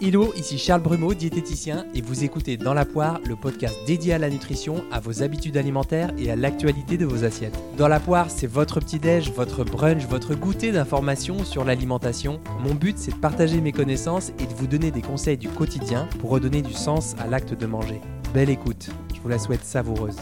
Hello, ici Charles Brumeau, diététicien, et vous écoutez Dans la poire, le podcast dédié à la nutrition, à vos habitudes alimentaires et à l'actualité de vos assiettes. Dans la poire, c'est votre petit-déj, votre brunch, votre goûter d'informations sur l'alimentation. Mon but, c'est de partager mes connaissances et de vous donner des conseils du quotidien pour redonner du sens à l'acte de manger. Belle écoute, je vous la souhaite savoureuse.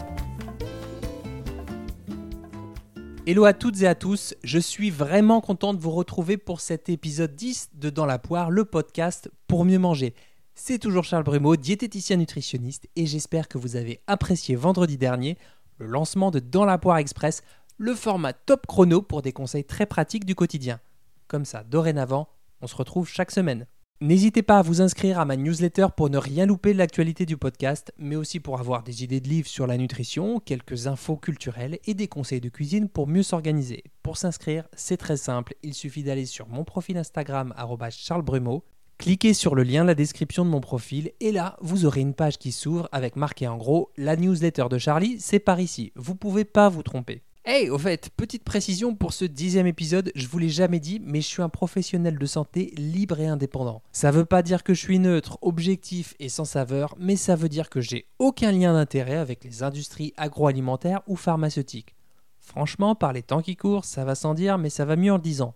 Hello à toutes et à tous, je suis vraiment content de vous retrouver pour cet épisode 10 de Dans la poire, le podcast pour mieux manger. C'est toujours Charles Brumeau, diététicien nutritionniste, et j'espère que vous avez apprécié vendredi dernier le lancement de Dans la poire express, le format top chrono pour des conseils très pratiques du quotidien. Comme ça, dorénavant, on se retrouve chaque semaine. N'hésitez pas à vous inscrire à ma newsletter pour ne rien louper de l'actualité du podcast, mais aussi pour avoir des idées de livres sur la nutrition, quelques infos culturelles et des conseils de cuisine pour mieux s'organiser. Pour s'inscrire, c'est très simple, il suffit d'aller sur mon profil Instagram charlesbrumeau, cliquez sur le lien de la description de mon profil et là, vous aurez une page qui s'ouvre avec marqué en gros la newsletter de Charlie, c'est par ici. Vous pouvez pas vous tromper. Hey, au fait, petite précision pour ce dixième épisode, je vous l'ai jamais dit, mais je suis un professionnel de santé libre et indépendant. Ça veut pas dire que je suis neutre, objectif et sans saveur, mais ça veut dire que j'ai aucun lien d'intérêt avec les industries agroalimentaires ou pharmaceutiques. Franchement, par les temps qui courent, ça va sans dire, mais ça va mieux en le disant.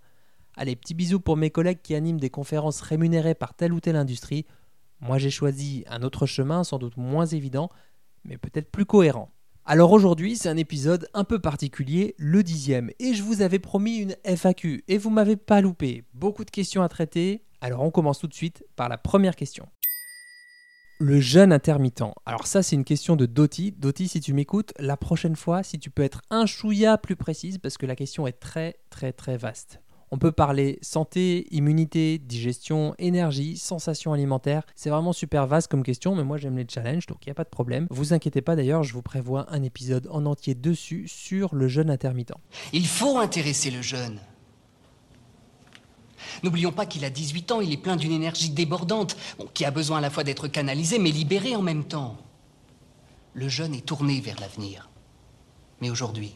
Allez, petits bisous pour mes collègues qui animent des conférences rémunérées par telle ou telle industrie. Moi j'ai choisi un autre chemin, sans doute moins évident, mais peut-être plus cohérent. Alors aujourd'hui, c'est un épisode un peu particulier, le dixième, et je vous avais promis une FAQ, et vous m'avez pas loupé. Beaucoup de questions à traiter, alors on commence tout de suite par la première question. Le jeûne intermittent. Alors ça, c'est une question de Doty. Doty, si tu m'écoutes, la prochaine fois, si tu peux être un chouïa plus précise, parce que la question est très très très vaste. On peut parler santé, immunité, digestion, énergie, sensations alimentaires. C'est vraiment super vaste comme question, mais moi j'aime les challenges, donc il n'y a pas de problème. Vous inquiétez pas d'ailleurs, je vous prévois un épisode en entier dessus sur le jeûne intermittent. Il faut intéresser le jeune. N'oublions pas qu'il a 18 ans, il est plein d'une énergie débordante, qui a besoin à la fois d'être canalisé mais libéré en même temps. Le jeune est tourné vers l'avenir. Mais aujourd'hui,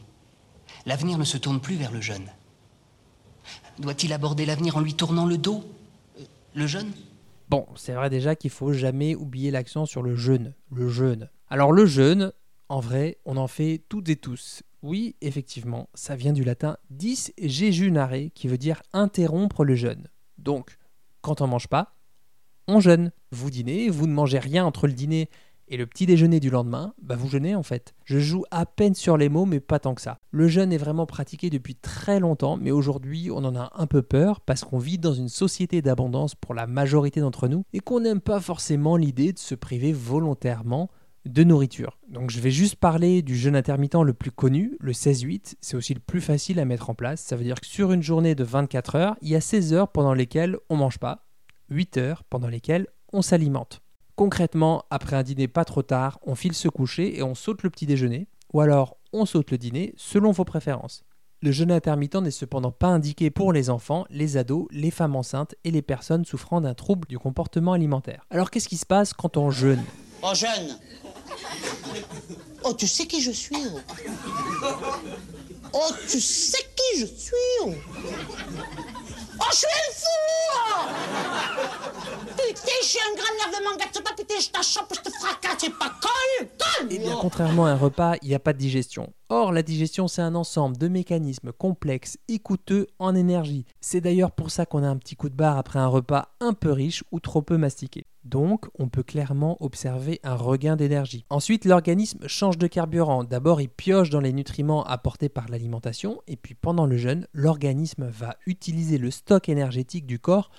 l'avenir ne se tourne plus vers le jeune. Doit-il aborder l'avenir en lui tournant le dos euh, Le jeûne Bon, c'est vrai déjà qu'il faut jamais oublier l'accent sur le jeûne. Le jeûne. Alors le jeûne, en vrai, on en fait toutes et tous. Oui, effectivement, ça vient du latin dis jejunare, qui veut dire interrompre le jeûne. Donc, quand on mange pas, on jeûne. Vous dînez, vous ne mangez rien entre le dîner et le petit déjeuner du lendemain, bah vous jeûnez en fait. Je joue à peine sur les mots, mais pas tant que ça. Le jeûne est vraiment pratiqué depuis très longtemps, mais aujourd'hui on en a un peu peur parce qu'on vit dans une société d'abondance pour la majorité d'entre nous et qu'on n'aime pas forcément l'idée de se priver volontairement de nourriture. Donc je vais juste parler du jeûne intermittent le plus connu, le 16-8, c'est aussi le plus facile à mettre en place. Ça veut dire que sur une journée de 24 heures, il y a 16 heures pendant lesquelles on mange pas, 8 heures pendant lesquelles on s'alimente. Concrètement, après un dîner pas trop tard, on file se coucher et on saute le petit déjeuner, ou alors on saute le dîner selon vos préférences. Le jeûne intermittent n'est cependant pas indiqué pour les enfants, les ados, les femmes enceintes et les personnes souffrant d'un trouble du comportement alimentaire. Alors qu'est-ce qui se passe quand on jeûne? Oh jeûne Oh tu sais qui je suis oh? oh tu sais qui je suis oh? Oh, je suis un fou. Putain, je suis un grand nervement pas putain, je t'achoppe, je te fracasse, c'est pas colle, colle Eh bien, contrairement à un repas, il n'y a pas de digestion. Or, la digestion, c'est un ensemble de mécanismes complexes et coûteux en énergie. C'est d'ailleurs pour ça qu'on a un petit coup de barre après un repas un peu riche ou trop peu mastiqué. Donc, on peut clairement observer un regain d'énergie. Ensuite, l'organisme change de carburant. D'abord, il pioche dans les nutriments apportés par l'alimentation, et puis pendant le jeûne, l'organisme va utiliser le stock énergétique du corps,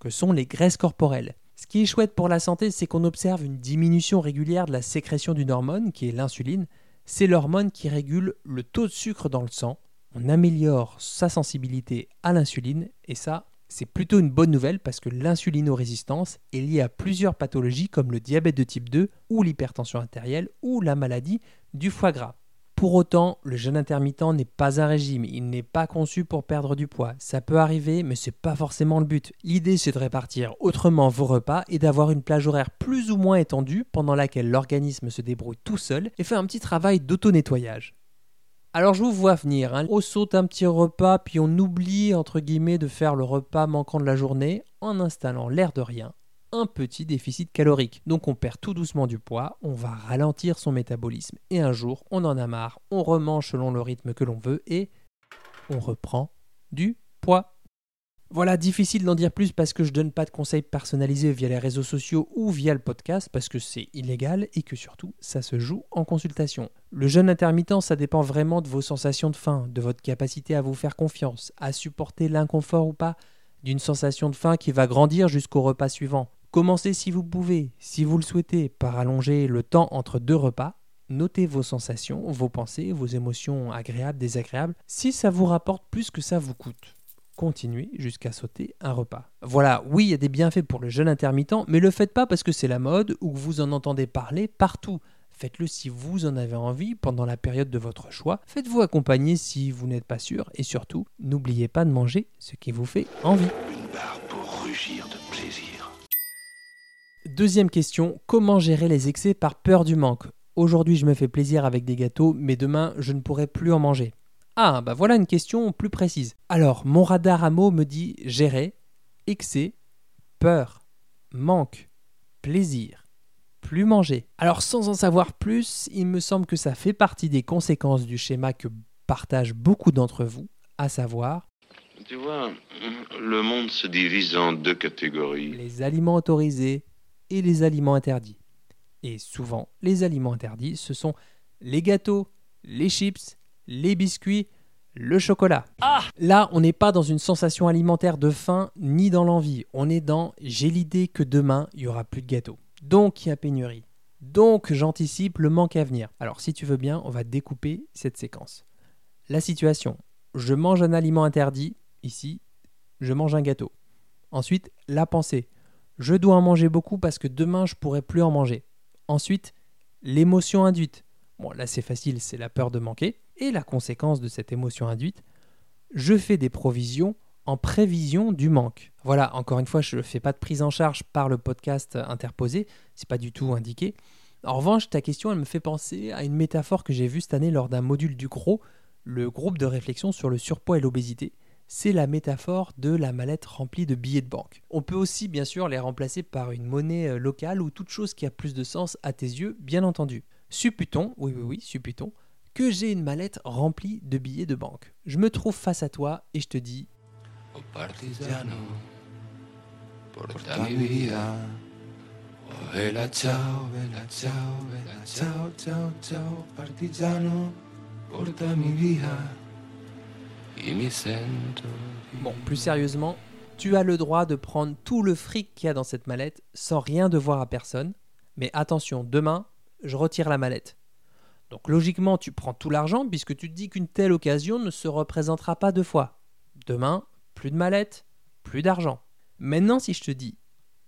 que sont les graisses corporelles. Ce qui est chouette pour la santé, c'est qu'on observe une diminution régulière de la sécrétion d'une hormone, qui est l'insuline. C'est l'hormone qui régule le taux de sucre dans le sang. On améliore sa sensibilité à l'insuline, et ça, c'est plutôt une bonne nouvelle parce que l'insulinorésistance est liée à plusieurs pathologies comme le diabète de type 2 ou l'hypertension artérielle ou la maladie du foie gras. Pour autant, le jeûne intermittent n'est pas un régime, il n'est pas conçu pour perdre du poids. Ça peut arriver, mais c'est pas forcément le but. L'idée c'est de répartir autrement vos repas et d'avoir une plage horaire plus ou moins étendue pendant laquelle l'organisme se débrouille tout seul et fait un petit travail d'auto-nettoyage. Alors je vous vois venir, hein. on saute un petit repas puis on oublie entre guillemets de faire le repas manquant de la journée en installant l'air de rien un petit déficit calorique. Donc on perd tout doucement du poids, on va ralentir son métabolisme et un jour on en a marre, on remange selon le rythme que l'on veut et on reprend du poids. Voilà, difficile d'en dire plus parce que je donne pas de conseils personnalisés via les réseaux sociaux ou via le podcast parce que c'est illégal et que surtout ça se joue en consultation. Le jeûne intermittent, ça dépend vraiment de vos sensations de faim, de votre capacité à vous faire confiance, à supporter l'inconfort ou pas d'une sensation de faim qui va grandir jusqu'au repas suivant. Commencez si vous pouvez, si vous le souhaitez, par allonger le temps entre deux repas. Notez vos sensations, vos pensées, vos émotions agréables, désagréables, si ça vous rapporte plus que ça vous coûte continuez jusqu'à sauter un repas. Voilà, oui, il y a des bienfaits pour le jeûne intermittent, mais le faites pas parce que c'est la mode ou que vous en entendez parler partout. Faites-le si vous en avez envie pendant la période de votre choix. Faites-vous accompagner si vous n'êtes pas sûr. Et surtout, n'oubliez pas de manger ce qui vous fait envie. Une barre pour rugir de plaisir. Deuxième question, comment gérer les excès par peur du manque? Aujourd'hui, je me fais plaisir avec des gâteaux, mais demain, je ne pourrai plus en manger. Ah, bah voilà une question plus précise. Alors, mon radar à mots me dit gérer, excès, peur, manque, plaisir, plus manger. Alors, sans en savoir plus, il me semble que ça fait partie des conséquences du schéma que partagent beaucoup d'entre vous, à savoir Tu vois, le monde se divise en deux catégories. les aliments autorisés et les aliments interdits. Et souvent, les aliments interdits, ce sont les gâteaux, les chips, les biscuits, le chocolat. Là, on n'est pas dans une sensation alimentaire de faim ni dans l'envie. On est dans j'ai l'idée que demain, il y aura plus de gâteaux. Donc, il y a pénurie. Donc, j'anticipe le manque à venir. Alors, si tu veux bien, on va découper cette séquence. La situation. Je mange un aliment interdit. Ici, je mange un gâteau. Ensuite, la pensée. Je dois en manger beaucoup parce que demain, je pourrai plus en manger. Ensuite, l'émotion induite. Bon, là, c'est facile, c'est la peur de manquer. Et la conséquence de cette émotion induite, je fais des provisions en prévision du manque. Voilà, encore une fois, je ne fais pas de prise en charge par le podcast interposé, c'est pas du tout indiqué. En revanche, ta question, elle me fait penser à une métaphore que j'ai vue cette année lors d'un module du GROS, le groupe de réflexion sur le surpoids et l'obésité. C'est la métaphore de la mallette remplie de billets de banque. On peut aussi bien sûr les remplacer par une monnaie euh, locale ou toute chose qui a plus de sens à tes yeux, bien entendu. Supputons, oui oui oui, supputons, que j'ai une mallette remplie de billets de banque. Je me trouve face à toi et je te dis Oh partigiano, porta mi vida. Oh bella ciao, bella ciao, bella ciao, ciao, ciao, partigiano, porta mi vida. Y mi sento di- Bon, plus sérieusement, tu as le droit de prendre tout le fric qu'il y a dans cette mallette sans rien devoir à personne. Mais attention, demain, je retire la mallette. Donc logiquement, tu prends tout l'argent puisque tu te dis qu'une telle occasion ne se représentera pas deux fois. Demain, de mallette, plus d'argent. Maintenant, si je te dis,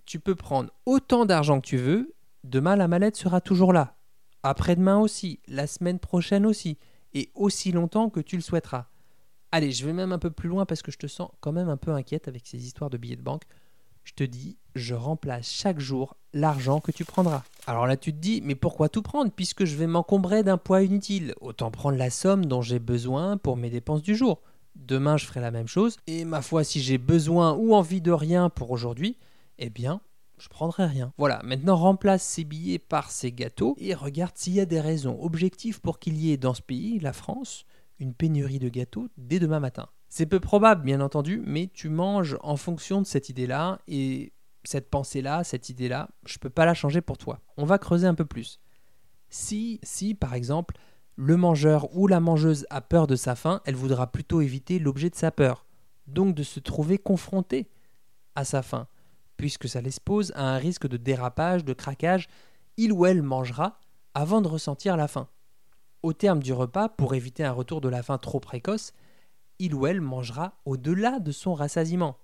tu peux prendre autant d'argent que tu veux, demain la mallette sera toujours là. Après-demain aussi, la semaine prochaine aussi, et aussi longtemps que tu le souhaiteras. Allez, je vais même un peu plus loin parce que je te sens quand même un peu inquiète avec ces histoires de billets de banque. Je te dis, je remplace chaque jour l'argent que tu prendras. Alors là, tu te dis, mais pourquoi tout prendre puisque je vais m'encombrer d'un poids inutile? Autant prendre la somme dont j'ai besoin pour mes dépenses du jour. Demain, je ferai la même chose. Et ma foi, si j'ai besoin ou envie de rien pour aujourd'hui, eh bien, je prendrai rien. Voilà, maintenant remplace ces billets par ces gâteaux et regarde s'il y a des raisons objectives pour qu'il y ait dans ce pays, la France, une pénurie de gâteaux dès demain matin. C'est peu probable, bien entendu, mais tu manges en fonction de cette idée-là et cette pensée-là, cette idée-là, je peux pas la changer pour toi. On va creuser un peu plus. Si, si par exemple, le mangeur ou la mangeuse a peur de sa faim, elle voudra plutôt éviter l'objet de sa peur, donc de se trouver confronté à sa faim, puisque ça l'expose à un risque de dérapage, de craquage, il ou elle mangera avant de ressentir la faim. Au terme du repas, pour éviter un retour de la faim trop précoce, il ou elle mangera au-delà de son rassasiement,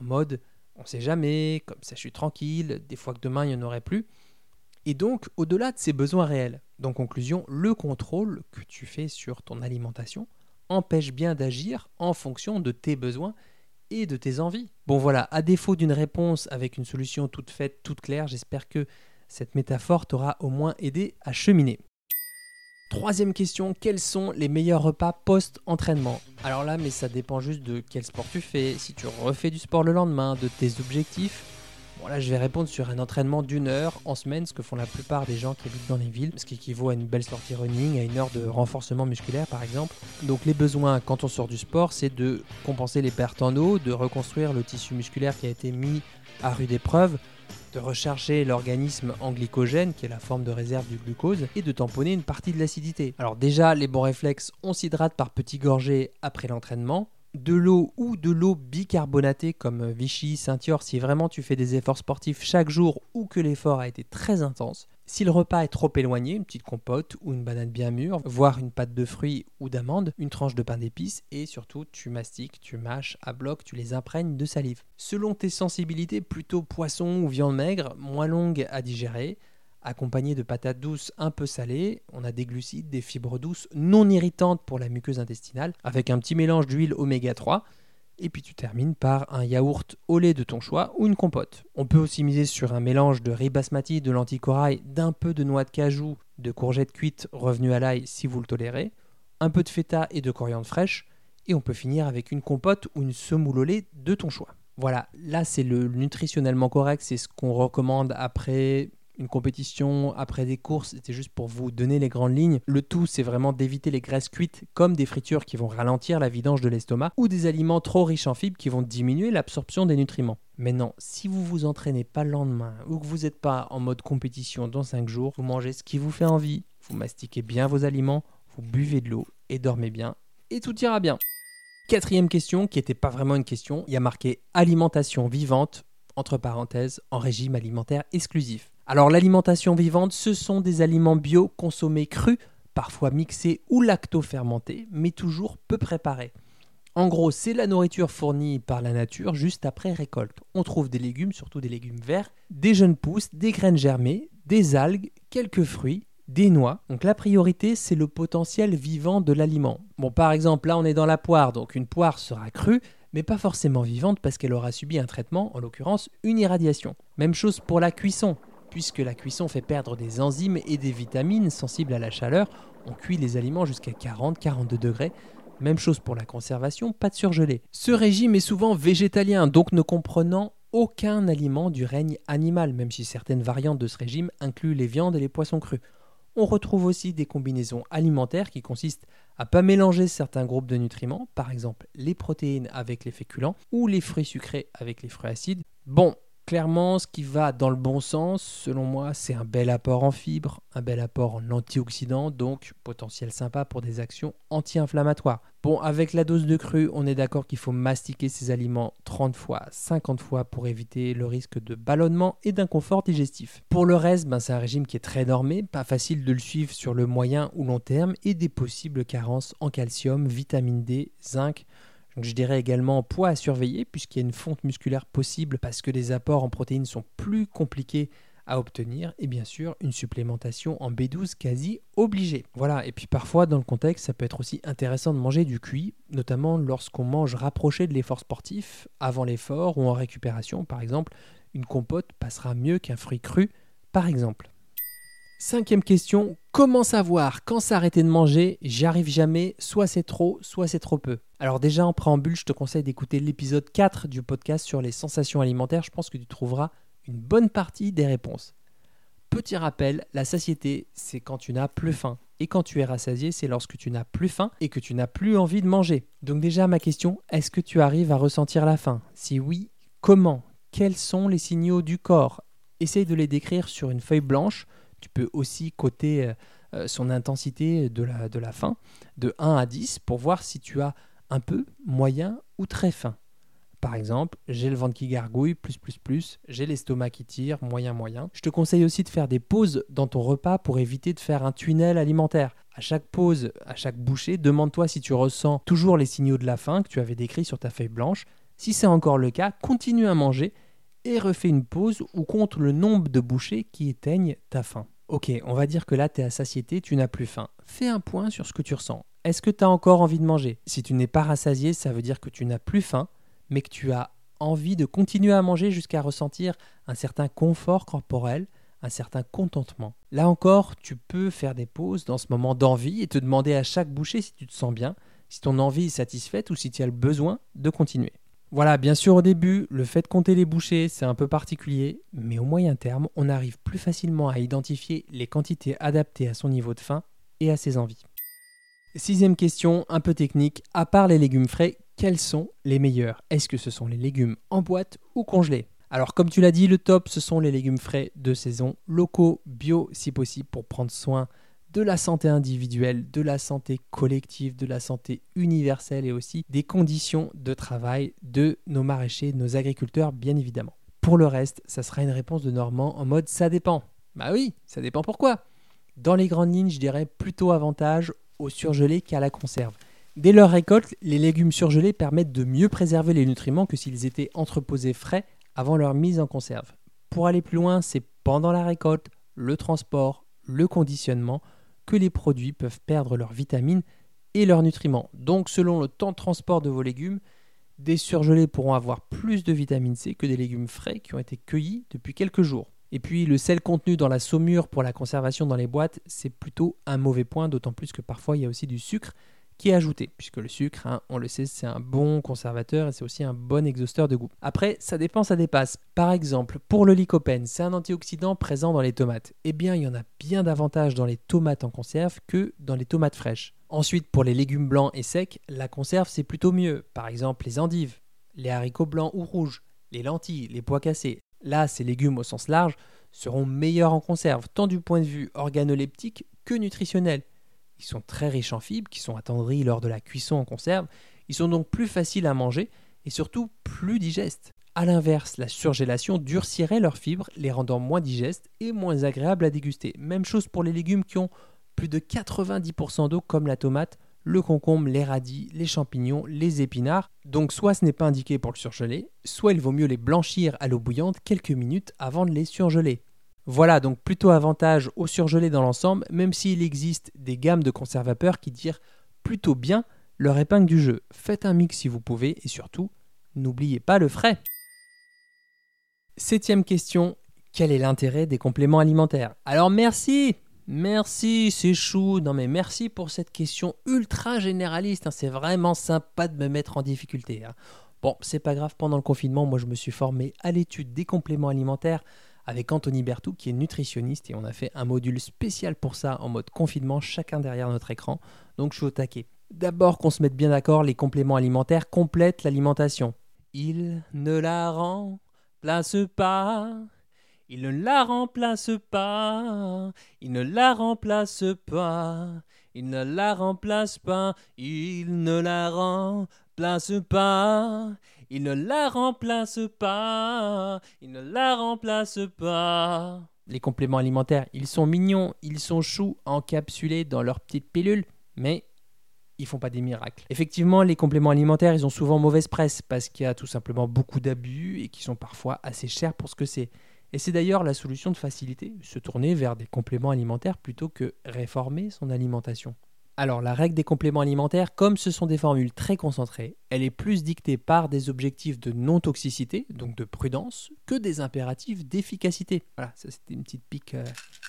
en mode on sait jamais, comme ça je suis tranquille, des fois que demain il n'y en aurait plus, et donc au-delà de ses besoins réels. Donc conclusion, le contrôle que tu fais sur ton alimentation empêche bien d'agir en fonction de tes besoins et de tes envies. Bon voilà, à défaut d'une réponse avec une solution toute faite, toute claire, j'espère que cette métaphore t'aura au moins aidé à cheminer. Troisième question, quels sont les meilleurs repas post-entraînement? Alors là, mais ça dépend juste de quel sport tu fais, si tu refais du sport le lendemain, de tes objectifs. Bon là je vais répondre sur un entraînement d'une heure en semaine, ce que font la plupart des gens qui habitent dans les villes, ce qui équivaut à une belle sortie running, à une heure de renforcement musculaire par exemple. Donc les besoins quand on sort du sport, c'est de compenser les pertes en eau, de reconstruire le tissu musculaire qui a été mis à rude épreuve, de recharger l'organisme en glycogène, qui est la forme de réserve du glucose, et de tamponner une partie de l'acidité. Alors déjà, les bons réflexes, on s'hydrate par petits gorgées après l'entraînement, de l'eau ou de l'eau bicarbonatée comme Vichy, Saint-Yor si vraiment tu fais des efforts sportifs chaque jour ou que l'effort a été très intense. Si le repas est trop éloigné, une petite compote ou une banane bien mûre, voire une pâte de fruits ou d'amandes, une tranche de pain d'épices et surtout tu mastiques, tu mâches à bloc, tu les imprègnes de salive. Selon tes sensibilités, plutôt poisson ou viande maigre, moins longue à digérer, accompagné de patates douces un peu salées. On a des glucides, des fibres douces non irritantes pour la muqueuse intestinale, avec un petit mélange d'huile oméga 3. Et puis tu termines par un yaourt au lait de ton choix ou une compote. On peut aussi miser sur un mélange de riz basmati, de lentilles d'un peu de noix de cajou, de courgettes cuites revenues à l'ail si vous le tolérez, un peu de feta et de coriandre fraîche, et on peut finir avec une compote ou une semoule au lait de ton choix. Voilà, là c'est le nutritionnellement correct, c'est ce qu'on recommande après une compétition, après des courses, c'était juste pour vous donner les grandes lignes. Le tout, c'est vraiment d'éviter les graisses cuites comme des fritures qui vont ralentir la vidange de l'estomac ou des aliments trop riches en fibres qui vont diminuer l'absorption des nutriments. Maintenant, si vous vous entraînez pas le lendemain ou que vous n'êtes pas en mode compétition dans 5 jours, vous mangez ce qui vous fait envie, vous mastiquez bien vos aliments, vous buvez de l'eau et dormez bien et tout ira bien. Quatrième question, qui n'était pas vraiment une question, il y a marqué alimentation vivante, entre parenthèses, en régime alimentaire exclusif. Alors l'alimentation vivante, ce sont des aliments bio consommés crus, parfois mixés ou lacto-fermentés, mais toujours peu préparés. En gros, c'est la nourriture fournie par la nature juste après récolte. On trouve des légumes, surtout des légumes verts, des jeunes pousses, des graines germées, des algues, quelques fruits, des noix. Donc la priorité, c'est le potentiel vivant de l'aliment. Bon, par exemple, là on est dans la poire, donc une poire sera crue, mais pas forcément vivante parce qu'elle aura subi un traitement, en l'occurrence une irradiation. Même chose pour la cuisson puisque la cuisson fait perdre des enzymes et des vitamines sensibles à la chaleur. On cuit les aliments jusqu'à 40-42 degrés. Même chose pour la conservation, pas de surgelé. Ce régime est souvent végétalien, donc ne comprenant aucun aliment du règne animal, même si certaines variantes de ce régime incluent les viandes et les poissons crus. On retrouve aussi des combinaisons alimentaires qui consistent à pas mélanger certains groupes de nutriments, par exemple les protéines avec les féculents ou les fruits sucrés avec les fruits acides. Bon, Clairement, ce qui va dans le bon sens, selon moi, c'est un bel apport en fibres, un bel apport en antioxydants, donc potentiel sympa pour des actions anti-inflammatoires. Bon, avec la dose de cru, on est d'accord qu'il faut mastiquer ces aliments 30 fois, 50 fois pour éviter le risque de ballonnement et d'inconfort digestif. Pour le reste, ben, c'est un régime qui est très normé, pas facile de le suivre sur le moyen ou long terme et des possibles carences en calcium, vitamine D, zinc, je dirais également poids à surveiller puisqu'il y a une fonte musculaire possible parce que les apports en protéines sont plus compliqués à obtenir et bien sûr une supplémentation en B12 quasi obligée. Voilà, et puis parfois dans le contexte ça peut être aussi intéressant de manger du cuit, notamment lorsqu'on mange rapproché de l'effort sportif, avant l'effort ou en récupération par exemple, une compote passera mieux qu'un fruit cru par exemple. Cinquième question, comment savoir quand s'arrêter de manger? J'y arrive jamais, soit c'est trop, soit c'est trop peu. Alors déjà en préambule, je te conseille d'écouter l'épisode 4 du podcast sur les sensations alimentaires, je pense que tu trouveras une bonne partie des réponses. Petit rappel, la satiété, c'est quand tu n'as plus faim. Et quand tu es rassasié, c'est lorsque tu n'as plus faim et que tu n'as plus envie de manger. Donc déjà ma question, est-ce que tu arrives à ressentir la faim? Si oui, comment? Quels sont les signaux du corps? Essaye de les décrire sur une feuille blanche tu peux aussi coter euh, euh, son intensité de la, de la faim de 1 à 10 pour voir si tu as un peu, moyen ou très faim. Par exemple, j'ai le ventre qui gargouille, plus plus plus, j'ai l'estomac qui tire, moyen moyen. Je te conseille aussi de faire des pauses dans ton repas pour éviter de faire un tunnel alimentaire. À chaque pause, à chaque bouchée, demande-toi si tu ressens toujours les signaux de la faim que tu avais décrits sur ta feuille blanche. Si c'est encore le cas, continue à manger et refais une pause ou compte le nombre de bouchées qui éteignent ta faim. Ok, on va dire que là tu es à satiété, tu n'as plus faim. Fais un point sur ce que tu ressens. Est-ce que tu as encore envie de manger? Si tu n'es pas rassasié, ça veut dire que tu n'as plus faim, mais que tu as envie de continuer à manger jusqu'à ressentir un certain confort corporel, un certain contentement. Là encore, tu peux faire des pauses dans ce moment d'envie et te demander à chaque bouchée si tu te sens bien, si ton envie est satisfaite ou si tu as le besoin de continuer. Voilà, bien sûr au début, le fait de compter les bouchées, c'est un peu particulier, mais au moyen terme, on arrive plus facilement à identifier les quantités adaptées à son niveau de faim et à ses envies. Sixième question, un peu technique, à part les légumes frais, quels sont les meilleurs? Est-ce que ce sont les légumes en boîte ou congelés? Alors comme tu l'as dit, le top, ce sont les légumes frais de saison, locaux, bio si possible, pour prendre soin de la santé individuelle, de la santé collective, de la santé universelle et aussi des conditions de travail de nos maraîchers, de nos agriculteurs, bien évidemment. Pour le reste, ça sera une réponse de Normand en mode ça dépend. Bah oui, ça dépend pourquoi. Dans les grandes lignes, je dirais plutôt avantage au surgelé qu'à la conserve. Dès leur récolte, les légumes surgelés permettent de mieux préserver les nutriments que s'ils étaient entreposés frais avant leur mise en conserve. Pour aller plus loin, c'est pendant la récolte, le transport, le conditionnement que les produits peuvent perdre leurs vitamines et leurs nutriments. Donc selon le temps de transport de vos légumes, des surgelés pourront avoir plus de vitamine C que des légumes frais qui ont été cueillis depuis quelques jours. Et puis le sel contenu dans la saumure pour la conservation dans les boîtes, c'est plutôt un mauvais point, d'autant plus que parfois il y a aussi du sucre qui est ajouté, puisque le sucre, hein, on le sait, c'est un bon conservateur et c'est aussi un bon exhausteur de goût. Après, ça dépend, ça dépasse. Par exemple, pour le lycopène, c'est un antioxydant présent dans les tomates. Eh bien, il y en a bien davantage dans les tomates en conserve que dans les tomates fraîches. Ensuite, pour les légumes blancs et secs, la conserve c'est plutôt mieux. Par exemple, les endives, les haricots blancs ou rouges, les lentilles, les pois cassés. Là, ces légumes au sens large seront meilleurs en conserve, tant du point de vue organoleptique que nutritionnel. Ils sont très riches en fibres, qui sont attendris lors de la cuisson en conserve. Ils sont donc plus faciles à manger et surtout plus digestes. A l'inverse, la surgélation durcirait leurs fibres, les rendant moins digestes et moins agréables à déguster. Même chose pour les légumes qui ont plus de 90% d'eau comme la tomate, le concombre, les radis, les champignons, les épinards. Donc soit ce n'est pas indiqué pour le surgeler, soit il vaut mieux les blanchir à l'eau bouillante quelques minutes avant de les surgeler. Voilà donc plutôt avantage au surgelé dans l'ensemble, même s'il existe des gammes de conservateurs qui tirent plutôt bien leur épingle du jeu. Faites un mix si vous pouvez et surtout, n'oubliez pas le frais. Septième question, quel est l'intérêt des compléments alimentaires? Alors merci Merci, c'est chou. Non mais merci pour cette question ultra généraliste. Hein. C'est vraiment sympa de me mettre en difficulté. Hein. Bon, c'est pas grave, pendant le confinement, moi je me suis formé à l'étude des compléments alimentaires avec Anthony Bertou qui est nutritionniste et on a fait un module spécial pour ça en mode confinement, chacun derrière notre écran. Donc je suis au taquet. D'abord qu'on se mette bien d'accord, les compléments alimentaires complètent l'alimentation. Il ne la remplace pas. Il ne la remplace pas. Il ne la remplace pas. Il ne la remplace pas. Il ne la remplace pas. Il ne la remplace pas. Il ne la remplace pas. Les compléments alimentaires, ils sont mignons, ils sont choux, encapsulés dans leurs petites pilules, mais ils font pas des miracles. Effectivement, les compléments alimentaires, ils ont souvent mauvaise presse parce qu'il y a tout simplement beaucoup d'abus et qui sont parfois assez chers pour ce que c'est. Et c'est d'ailleurs la solution de facilité, se tourner vers des compléments alimentaires plutôt que réformer son alimentation. Alors la règle des compléments alimentaires, comme ce sont des formules très concentrées, elle est plus dictée par des objectifs de non-toxicité, donc de prudence, que des impératifs d'efficacité. Voilà, ça c'était une petite pique euh,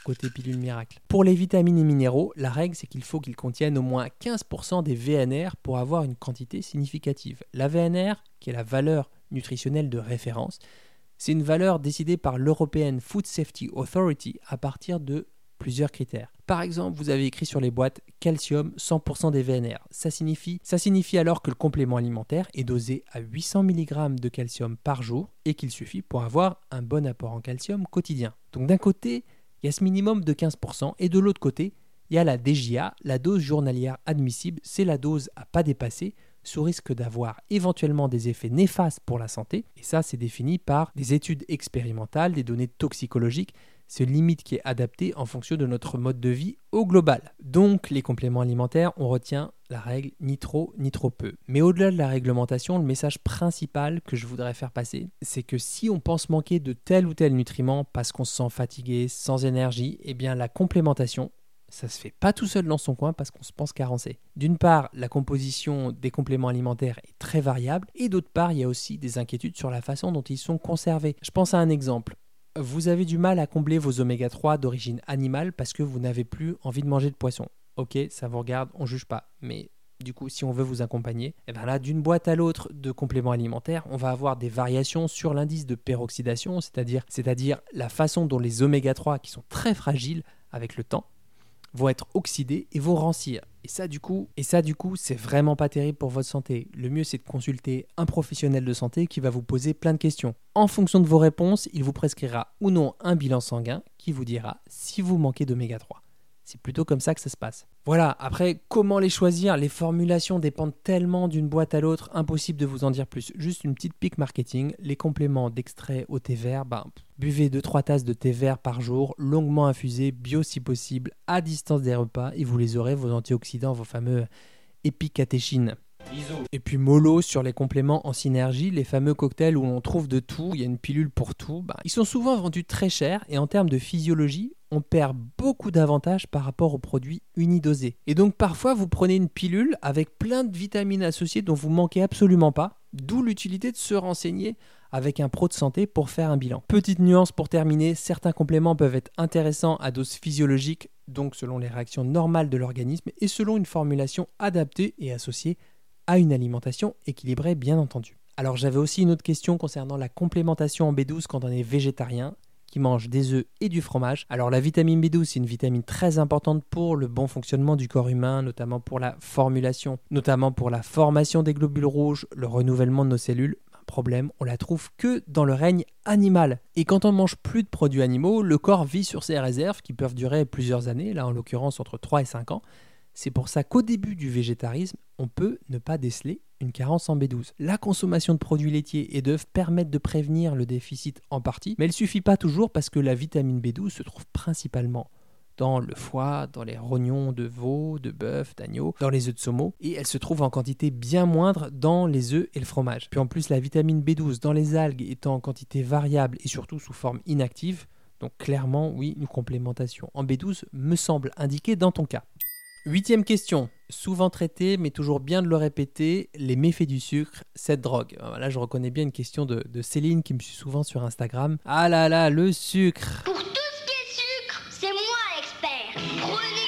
côté pilule miracle. Pour les vitamines et minéraux, la règle c'est qu'il faut qu'ils contiennent au moins 15% des VNR pour avoir une quantité significative. La VNR, qui est la valeur nutritionnelle de référence, c'est une valeur décidée par l'European Food Safety Authority à partir de plusieurs critères. Par exemple, vous avez écrit sur les boîtes calcium 100% des VNR. Ça signifie, alors que le complément alimentaire est dosé à 800 mg de calcium par jour et qu'il suffit pour avoir un bon apport en calcium quotidien. Donc d'un côté, il y a ce minimum de 15% et de l'autre côté, il y a la DGA, la dose journalière admissible, c'est la dose à pas dépasser sous risque d'avoir éventuellement des effets néfastes pour la santé. Et ça, c'est défini par des études expérimentales, des données toxicologiques une limite qui est adaptée en fonction de notre mode de vie au global. Donc les compléments alimentaires, on retient la règle ni trop ni trop peu. Mais au-delà de la réglementation, le message principal que je voudrais faire passer, c'est que si on pense manquer de tel ou tel nutriment parce qu'on se sent fatigué, sans énergie, eh bien la complémentation, ça se fait pas tout seul dans son coin parce qu'on se pense carencé. D'une part, la composition des compléments alimentaires est très variable et d'autre part, il y a aussi des inquiétudes sur la façon dont ils sont conservés. Je pense à un exemple vous avez du mal à combler vos oméga 3 d'origine animale parce que vous n'avez plus envie de manger de poisson. Ok, ça vous regarde, on juge pas. Mais du coup, si on veut vous accompagner, et bien là, d'une boîte à l'autre de compléments alimentaires, on va avoir des variations sur l'indice de peroxydation, c'est-à-dire, c'est-à-dire la façon dont les oméga 3, qui sont très fragiles avec le temps, vont être oxydés et vont rancir. Et ça du coup, et ça du coup, c'est vraiment pas terrible pour votre santé. Le mieux c'est de consulter un professionnel de santé qui va vous poser plein de questions. En fonction de vos réponses, il vous prescrira ou non un bilan sanguin qui vous dira si vous manquez d'oméga 3. C'est plutôt comme ça que ça se passe. Voilà, après, comment les choisir? Les formulations dépendent tellement d'une boîte à l'autre, impossible de vous en dire plus. Juste une petite pique marketing, les compléments d'extrait au thé vert, ben, buvez 2-3 tasses de thé vert par jour, longuement infusé, bio si possible, à distance des repas, et vous les aurez, vos antioxydants, vos fameux épicatéchines. Et puis mollo sur les compléments en synergie, les fameux cocktails où on trouve de tout, il y a une pilule pour tout. Ben, ils sont souvent vendus très cher et en termes de physiologie, on perd beaucoup d'avantages par rapport aux produits unidosés. Et donc parfois vous prenez une pilule avec plein de vitamines associées dont vous manquez absolument pas, d'où l'utilité de se renseigner avec un pro de santé pour faire un bilan. Petite nuance pour terminer, certains compléments peuvent être intéressants à dose physiologique, donc selon les réactions normales de l'organisme et selon une formulation adaptée et associée à une alimentation équilibrée bien entendu. Alors j'avais aussi une autre question concernant la complémentation en B12 quand on est végétarien qui mange des œufs et du fromage. Alors la vitamine B12, c'est une vitamine très importante pour le bon fonctionnement du corps humain, notamment pour la formulation, notamment pour la formation des globules rouges, le renouvellement de nos cellules. Problème, on la trouve que dans le règne animal. Et quand on ne mange plus de produits animaux, le corps vit sur ses réserves qui peuvent durer plusieurs années, là en l'occurrence entre 3 et 5 ans. C'est pour ça qu'au début du végétarisme, on peut ne pas déceler une carence en B12. La consommation de produits laitiers et d'œufs permettent de prévenir le déficit en partie, mais elle suffit pas toujours parce que la vitamine B12 se trouve principalement dans le foie, dans les rognons de veau, de bœuf, d'agneau, dans les œufs de saumon, et elle se trouve en quantité bien moindre dans les œufs et le fromage. Puis en plus, la vitamine B12 dans les algues étant en quantité variable et surtout sous forme inactive, donc clairement, oui, une complémentation en B12 me semble indiquée dans ton cas. Huitième question, souvent traitée, mais toujours bien de le répéter, les méfaits du sucre, cette drogue. Là, je reconnais bien une question de, Céline qui me suit souvent sur Instagram. Ah là là, le sucre Pour tout ce qui est sucre, c'est moi l'expert. Prenez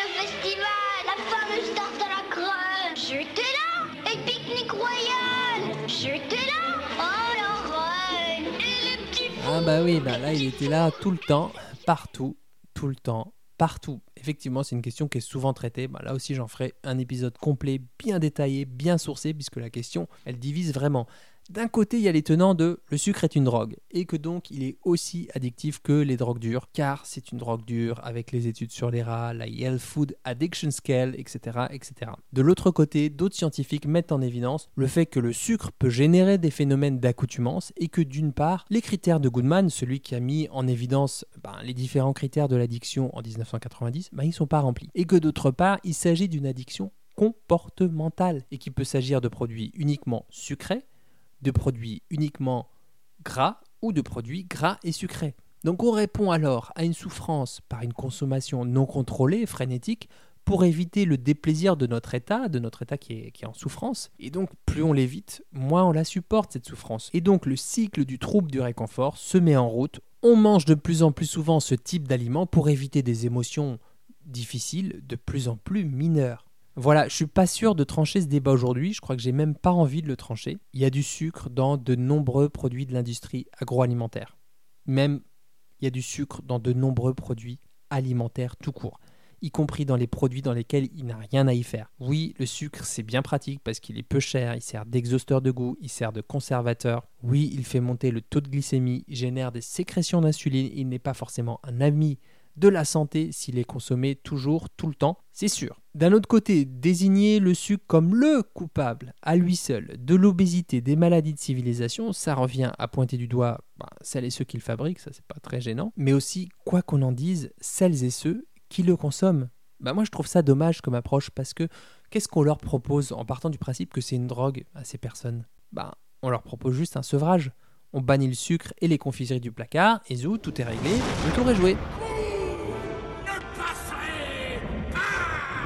le festival, la fameuse tarte à la crème. J'étais là Et le pique-nique royal J'étais là Oh la reine Et les petits Ah bah oui, bah là, il était là tout le temps, partout, tout le temps partout Effectivement, c'est une question qui est souvent traitée. Bah, là aussi, j'en ferai un épisode complet, bien détaillé, bien sourcé, puisque la question, elle divise vraiment. D'un côté, il y a les tenants de le sucre est une drogue et que donc il est aussi addictif que les drogues dures, car c'est une drogue dure avec les études sur les rats, la Yale Food Addiction Scale, etc. De l'autre côté, d'autres scientifiques mettent en évidence le fait que le sucre peut générer des phénomènes d'accoutumance et que d'une part, les critères de Goodman, celui qui a mis en évidence ben, les différents critères de l'addiction en 1990, ben, ils ne sont pas remplis. Et que d'autre part, il s'agit d'une addiction comportementale et qui peut s'agir de produits uniquement sucrés de produits uniquement gras ou de produits gras et sucrés. Donc on répond alors à une souffrance par une consommation non contrôlée, frénétique, pour éviter le déplaisir de notre état, de notre état qui est, en souffrance. Et donc plus on l'évite, moins on la supporte cette souffrance. Et donc le cycle du trouble du réconfort se met en route. On mange de plus en plus souvent ce type d'aliments pour éviter des émotions difficiles de plus en plus mineures. Voilà, je suis pas sûr de trancher ce débat aujourd'hui, je crois que j'ai même pas envie de le trancher. Il y a du sucre dans de nombreux produits de l'industrie agroalimentaire. Même il y a du sucre dans de nombreux produits alimentaires tout court, y compris dans les produits dans lesquels il n'a rien à y faire. Oui, le sucre c'est bien pratique parce qu'il est peu cher, il sert d'exhausteur de goût, il sert de conservateur. Oui, il fait monter le taux de glycémie, génère des sécrétions d'insuline, il n'est pas forcément un ami de la santé s'il est consommé toujours, tout le temps, c'est sûr. D'un autre côté, désigner le sucre comme le coupable à lui seul de l'obésité, des maladies de civilisation, ça revient à pointer du doigt bah, celles et ceux qui le fabriquent, ça c'est pas très gênant, mais aussi, quoi qu'on en dise, celles et ceux qui le consomment. Bah moi je trouve ça dommage comme approche parce que qu'est-ce qu'on leur propose en partant du principe que c'est une drogue à ces personnes? Bah on leur propose juste un sevrage. On bannit le sucre et les confiseries du placard et zou, tout est réglé, le tour est joué.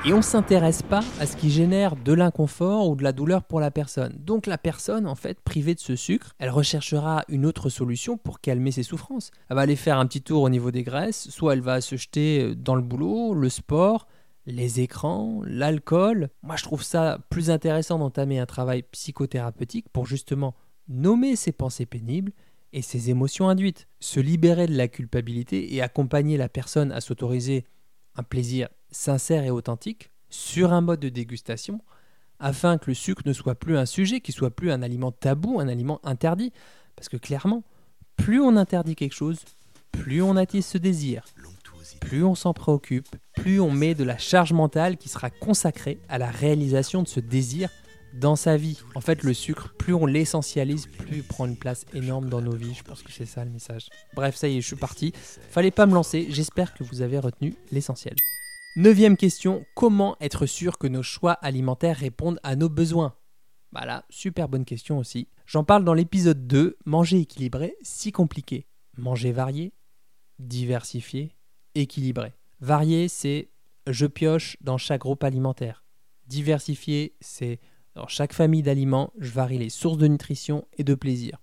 Et on ne s'intéresse pas à ce qui génère de l'inconfort ou de la douleur pour la personne. Donc la personne, en fait, privée de ce sucre, elle recherchera une autre solution pour calmer ses souffrances. Elle va aller faire un petit tour au niveau des graisses, soit elle va se jeter dans le boulot, le sport, les écrans, l'alcool. Moi, je trouve ça plus intéressant d'entamer un travail psychothérapeutique pour justement nommer ces pensées pénibles et ces émotions induites, se libérer de la culpabilité et accompagner la personne à s'autoriser un plaisir sincère et authentique sur un mode de dégustation afin que le sucre ne soit plus un sujet, qu'il soit plus un aliment tabou, un aliment interdit. Parce que clairement, plus on interdit quelque chose, plus on attise ce désir, plus on s'en préoccupe, plus on met de la charge mentale qui sera consacrée à la réalisation de ce désir dans sa vie. En fait, le sucre, plus on l'essentialise, plus il prend une place énorme dans nos vies. Je pense que c'est ça le message. Bref, ça y est, je suis parti. Fallait pas me lancer. J'espère que vous avez retenu l'essentiel. Neuvième question, comment être sûr que nos choix alimentaires répondent à nos besoins? Voilà, super bonne question aussi. J'en parle dans l'épisode 2, manger équilibré, si compliqué. Manger varié, diversifié, équilibré. Varié, c'est je pioche dans chaque groupe alimentaire. Diversifié, c'est dans chaque famille d'aliments, je varie les sources de nutrition et de plaisir.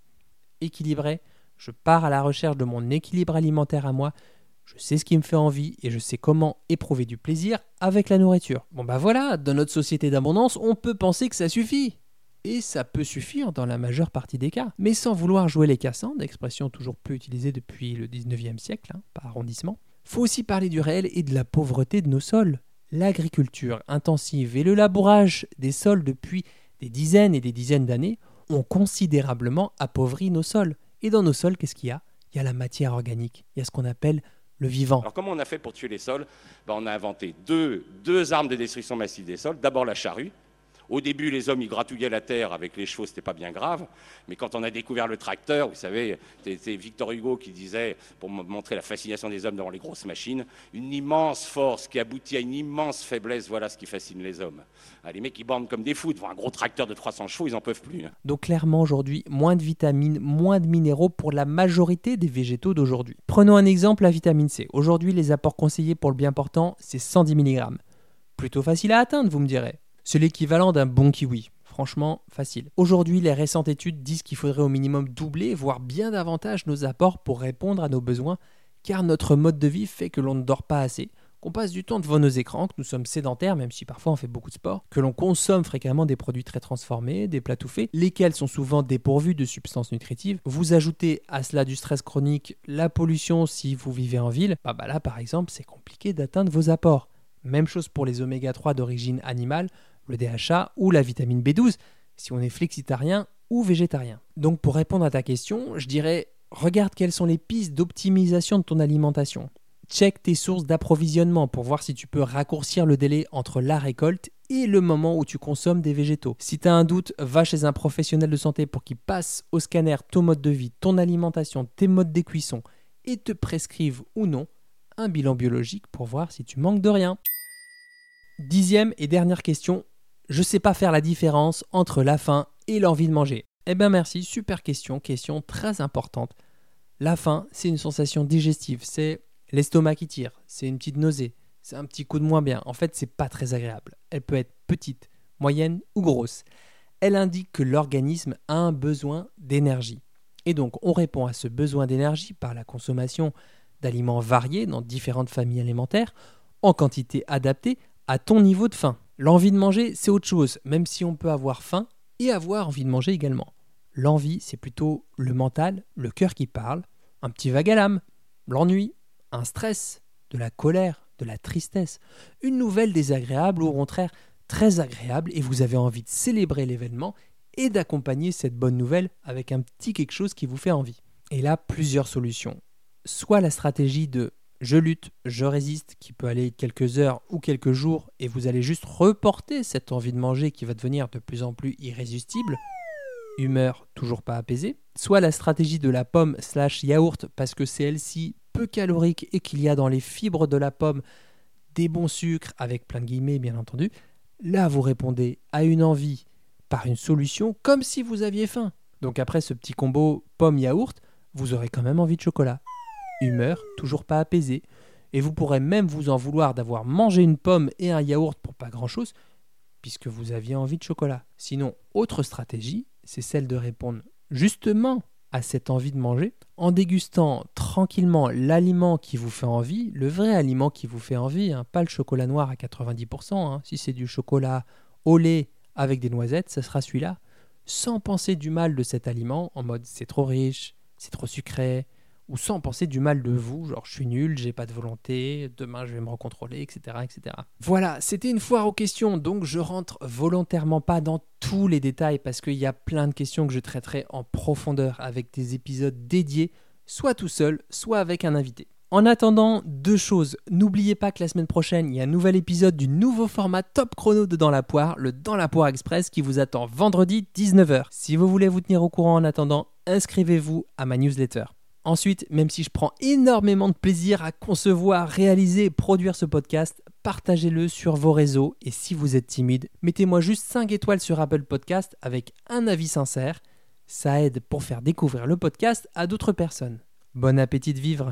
Équilibré, je pars à la recherche de mon équilibre alimentaire à moi, je sais ce qui me fait envie et je sais comment éprouver du plaisir avec la nourriture. Bon bah voilà, dans notre société d'abondance, on peut penser que ça suffit. Et ça peut suffire dans la majeure partie des cas. Mais sans vouloir jouer les cassants, d'expression toujours peu utilisée depuis le 19e siècle, hein, par arrondissement, faut aussi parler du réel et de la pauvreté de nos sols. L'agriculture intensive et le labourage des sols depuis des dizaines et des dizaines d'années ont considérablement appauvri nos sols. Et dans nos sols, qu'est-ce qu'il y a? Il y a la matière organique, il y a ce qu'on appelle le vivant. Alors comment on a fait pour tuer les sols? Ben, On a inventé deux, deux armes de destruction massive des sols. D'abord la charrue, au début, les hommes, ils gratouillaient la terre avec les chevaux, c'était pas bien grave. Mais quand on a découvert le tracteur, vous savez, c'était Victor Hugo qui disait, pour montrer la fascination des hommes devant les grosses machines, une immense force qui aboutit à une immense faiblesse, voilà ce qui fascine les hommes. Ah, les mecs, ils bandent comme des fous devant un gros tracteur de 300 chevaux, ils n'en peuvent plus. hein. Donc clairement aujourd'hui, moins de vitamines, moins de minéraux pour la majorité des végétaux d'aujourd'hui. Prenons un exemple, la vitamine C. Aujourd'hui, les apports conseillés pour le bien portant, c'est 110 mg. Plutôt facile à atteindre, vous me direz. C'est l'équivalent d'un bon kiwi. Franchement, facile. Aujourd'hui, les récentes études disent qu'il faudrait au minimum doubler, voire bien davantage nos apports pour répondre à nos besoins, car notre mode de vie fait que l'on ne dort pas assez, qu'on passe du temps devant nos écrans, que nous sommes sédentaires, même si parfois on fait beaucoup de sport, que l'on consomme fréquemment des produits très transformés, des plats tout faits, lesquels sont souvent dépourvus de substances nutritives. Vous ajoutez à cela du stress chronique, la pollution si vous vivez en ville, bah, bah là par exemple c'est compliqué d'atteindre vos apports. Même chose pour les oméga 3 d'origine animale, le DHA ou la vitamine B12, si on est flexitarien ou végétarien. Donc pour répondre à ta question, je dirais regarde quelles sont les pistes d'optimisation de ton alimentation. Check tes sources d'approvisionnement pour voir si tu peux raccourcir le délai entre la récolte et le moment où tu consommes des végétaux. Si tu as un doute, va chez un professionnel de santé pour qu'il passe au scanner ton mode de vie, ton alimentation, tes modes de cuisson et te prescrive ou non un bilan biologique pour voir si tu manques de rien. Dixième et dernière question, je sais pas faire la différence entre la faim et l'envie de manger. Eh bien merci, super question, question très importante. La faim, c'est une sensation digestive, c'est l'estomac qui tire, c'est une petite nausée, c'est un petit coup de moins bien. En fait, c'est pas très agréable. Elle peut être petite, moyenne ou grosse. Elle indique que l'organisme a un besoin d'énergie. Et donc, on répond à ce besoin d'énergie par la consommation d'aliments variés dans différentes familles alimentaires, en quantité adaptée à ton niveau de faim. L'envie de manger, c'est autre chose, même si on peut avoir faim et avoir envie de manger également. L'envie, c'est plutôt le mental, le cœur qui parle, un petit vague à l'âme, l'ennui, un stress, de la colère, de la tristesse, une nouvelle désagréable ou au contraire très agréable et vous avez envie de célébrer l'événement et d'accompagner cette bonne nouvelle avec un petit quelque chose qui vous fait envie. Et là, plusieurs solutions. Soit la stratégie de je lutte, je résiste, qui peut aller quelques heures ou quelques jours, et vous allez juste reporter cette envie de manger qui va devenir de plus en plus irrésistible, humeur toujours pas apaisée, soit la stratégie de la pomme slash yaourt, parce que c'est elle-ci peu calorique et qu'il y a dans les fibres de la pomme des bons sucres, avec plein de guillemets bien entendu, là vous répondez à une envie par une solution comme si vous aviez faim. Donc après ce petit combo pomme-yaourt, vous aurez quand même envie de chocolat humeur toujours pas apaisée, et vous pourrez même vous en vouloir d'avoir mangé une pomme et un yaourt pour pas grand-chose, puisque vous aviez envie de chocolat. Sinon, autre stratégie, c'est celle de répondre justement à cette envie de manger en dégustant tranquillement l'aliment qui vous fait envie, le vrai aliment qui vous fait envie, hein, pas le chocolat noir à 90%. hein. Si c'est du chocolat au lait avec des noisettes, ce sera celui-là. Sans penser du mal de cet aliment, en mode c'est trop riche, c'est trop sucré, ou sans penser du mal de vous, genre je suis nul, j'ai pas de volonté, demain je vais me recontrôler, etc. etc. Voilà, c'était une foire aux questions, donc je rentre volontairement pas dans tous les détails parce qu'il y a plein de questions que je traiterai en profondeur avec des épisodes dédiés, soit tout seul, soit avec un invité. En attendant, deux choses. N'oubliez pas que la semaine prochaine, il y a un nouvel épisode du nouveau format top chrono de Dans la poire, le Dans la poire express qui vous attend vendredi 19h. Si vous voulez vous tenir au courant en attendant, inscrivez-vous à ma newsletter. Ensuite, même si je prends énormément de plaisir à concevoir, réaliser et produire ce podcast, partagez-le sur vos réseaux et si vous êtes timide, mettez-moi juste 5 étoiles sur Apple Podcast avec un avis sincère. Ça aide pour faire découvrir le podcast à d'autres personnes. Bon appétit de vivre